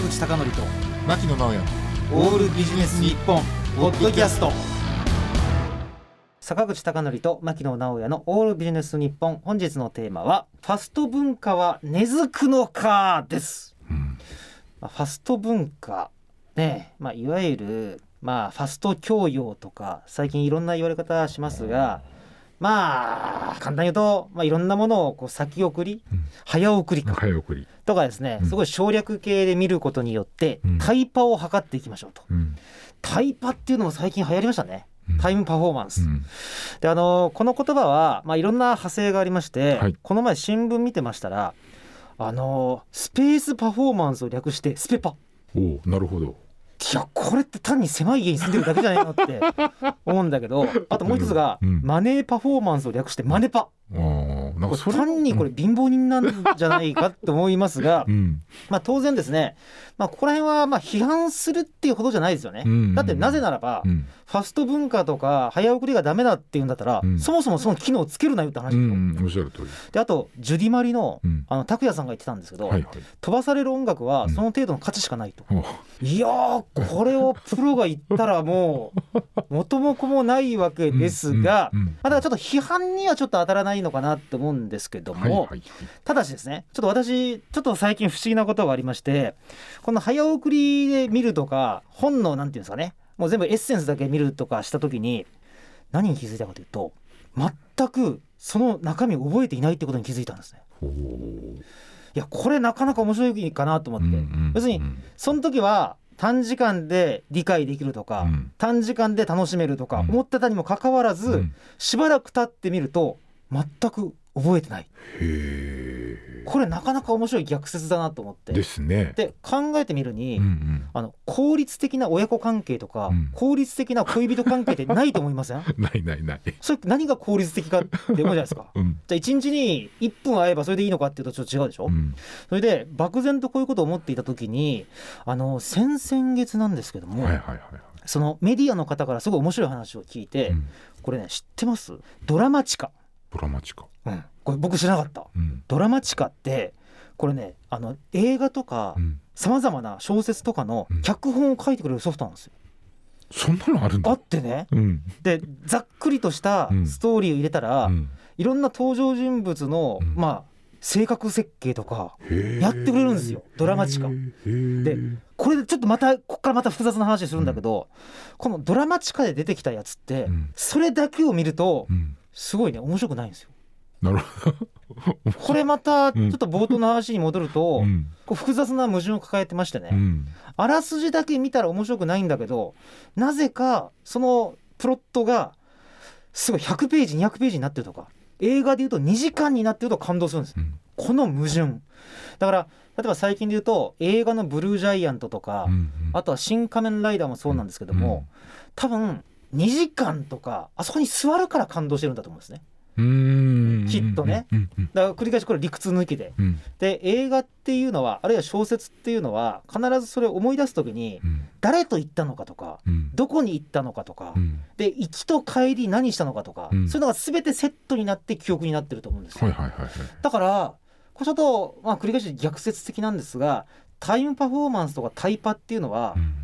坂口孝則と牧野直哉。オールビジネス日本ポッドキャスト。坂口孝則と牧野直哉のオールビジネス日本。本日のテーマはファスト文化は根付くのかです、うん。まあ、ファスト文化ねまあいわゆるまあファスト教養とか最近いろんな言われ方しますがまあ簡単に言うと、まあ、いろんなものをこう先送り、うん。早送りか。早送り。とかですね、うん。すごい省略系で見ることによって、うん。タイパを測っていきましょうと。うん。タイパっていうのも最近流行りましたね。うん。タイムパフォーマンス、うん。であのこの言葉は、まあ、いろんな派生がありまして、はい。この前新聞見てましたらあのスペースパフォーマンスを略してスペパ。おおなるほどいやこれって単に狭い家に住んでるだけじゃないのって思うんだけどあともう一つが、うん。マネーパフォーマンスを略してマネパ。あーなんか単にこれ貧乏人なんじゃないかと思いますがう、ん。まあ、当然ですね、まあ、ここら辺はまあ批判するっていうほどじゃないですよね。うん。だってなぜならば、うん。ファスト文化とか早送りがダメだっていうんだったら、うん。そもそもその機能をつけるなよって話うですよ。ん。おっしゃる通り。であとジュディ・マリのうん。あの拓也さんが言ってたんですけど、はいはい。飛ばされる音楽はうん。その程度の価値しかないと。おいやーこれをプロが言ったらもう 元も子もないわけですが、うんうんまあ、だからちょっと批判にはちょっと当たらないのかなって思うんですけども、はいはいはい。ただしですねちょっと私ちょっと最近不思議なことがありましてこの早送りで見るとか本のなんていうんですかねもう全部エッセンスだけ見るとかした時に何に気づいたかというと全くその中身を覚えていないってことに気づいたんですね。いやこれなかなか面白いかなと思って、うんうん要するにその時は短時間で理解できるとか、うん。短時間で楽しめるとかうん。思ってたにもかかわらず、うん。しばらく経ってみると全く覚えてない。へこれなかなか面白い逆説だなと思って。えですね。で考えてみるに、うんうん。あの効率的な親子関係とか、うん。効率的な恋人関係ってないと思いません？ないないない。それ何が効率的かって思うじゃないですか。うん。じゃあ1日に1分会えばそれでいいのかっていうとちょっと違うでしょ、うん。それで漠然とこういうことを思っていた時にあの先々月なんですけども、はいはいはいはい。そのメディアの方からすごい面白い話を聞いて、うん。これね知ってます？ドラマチカ、ドラマチカ。うん、これ僕知らなかった。うん。ドラマチカってこれねあの映画とかうん。さまざまな小説とかのうん。脚本を書いてくれるソフトなんですよ。そんなのあるんだ。あってね。うん。でざっくりとしたうん。ストーリーを入れたら、うん。いろんな登場人物の、うん。まあ性格設計とかやってくれるんですよ。ドラマチカ。でこれでちょっとまたここからまた複雑な話するんだけど、このドラマチカで出てきたやつって、うん。それだけを見るとうんすごいね面白くないんですよ。なるほど。これまたちょっと冒頭の話に戻ると、うん。こう複雑な矛盾を抱えてましてね、うん。あらすじだけ見たら面白くないんだけどなぜかそのプロットがすごい100ページ200ページになってるとか映画でいうと2時間になってると感動するんです。うん。この矛盾。だから例えば最近で言うと映画の「ブルージャイアント」とか、うんあとは「新仮面ライダー」もそうなんですけども、多分2時間とかあそこに座るから感動してるんだと思うんですね。うん。きっとね。だから繰り返しこれ理屈抜きでうん。で映画っていうのはあるいは小説っていうのは必ずそれを思い出す時にうん。誰と行ったのかとかうん。どこに行ったのかとか、うん。で行きと帰り何したのかとか、うん。そういうのが全てセットになって記憶になってると思うんですよ、だからこれちょっと、まあ、繰り返し逆説的なんですがタイムパフォーマンスとかタイパっていうのは、うん。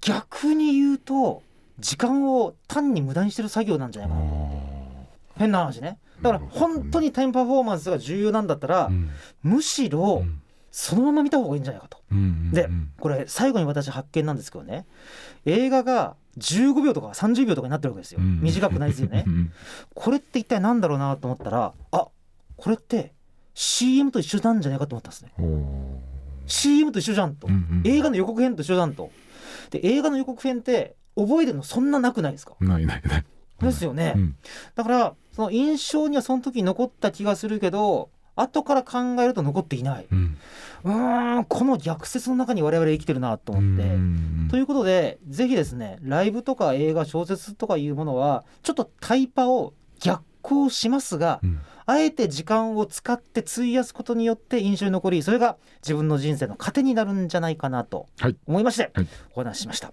逆に言うと時間を単に無駄にしてる作業なんじゃないかな。変な話ね。だから本当にタイムパフォーマンスが重要なんだったら、うん。むしろうん。そのまま見た方がいいんじゃないかと。うんでうん。これ最後に私発見なんですけどね。映画が15秒とか30秒とかになってるわけですよ。うん。短くないですよね。うん。これって一体何だろうなと思ったらあこれって CM と一緒なんじゃないかと思ったんですね。CM と一緒じゃんと、うんうん。映画の予告編と一緒じゃんと。で映画の予告編って覚えてるのそんななくないですか？ないないない。ですよね、うん。だからその印象にはその時残った気がするけど後から考えると残っていない。うん。んこの逆説の中に我々生きてるなと思って、うん。ということでぜひですねライブとか映画小説とかいうものはちょっとタイパを逆行しますがうん。あえて時間を使って費やすことによって印象に残りそれが自分の人生の糧になるんじゃないかなとはい。思いまして、はい。お話ししました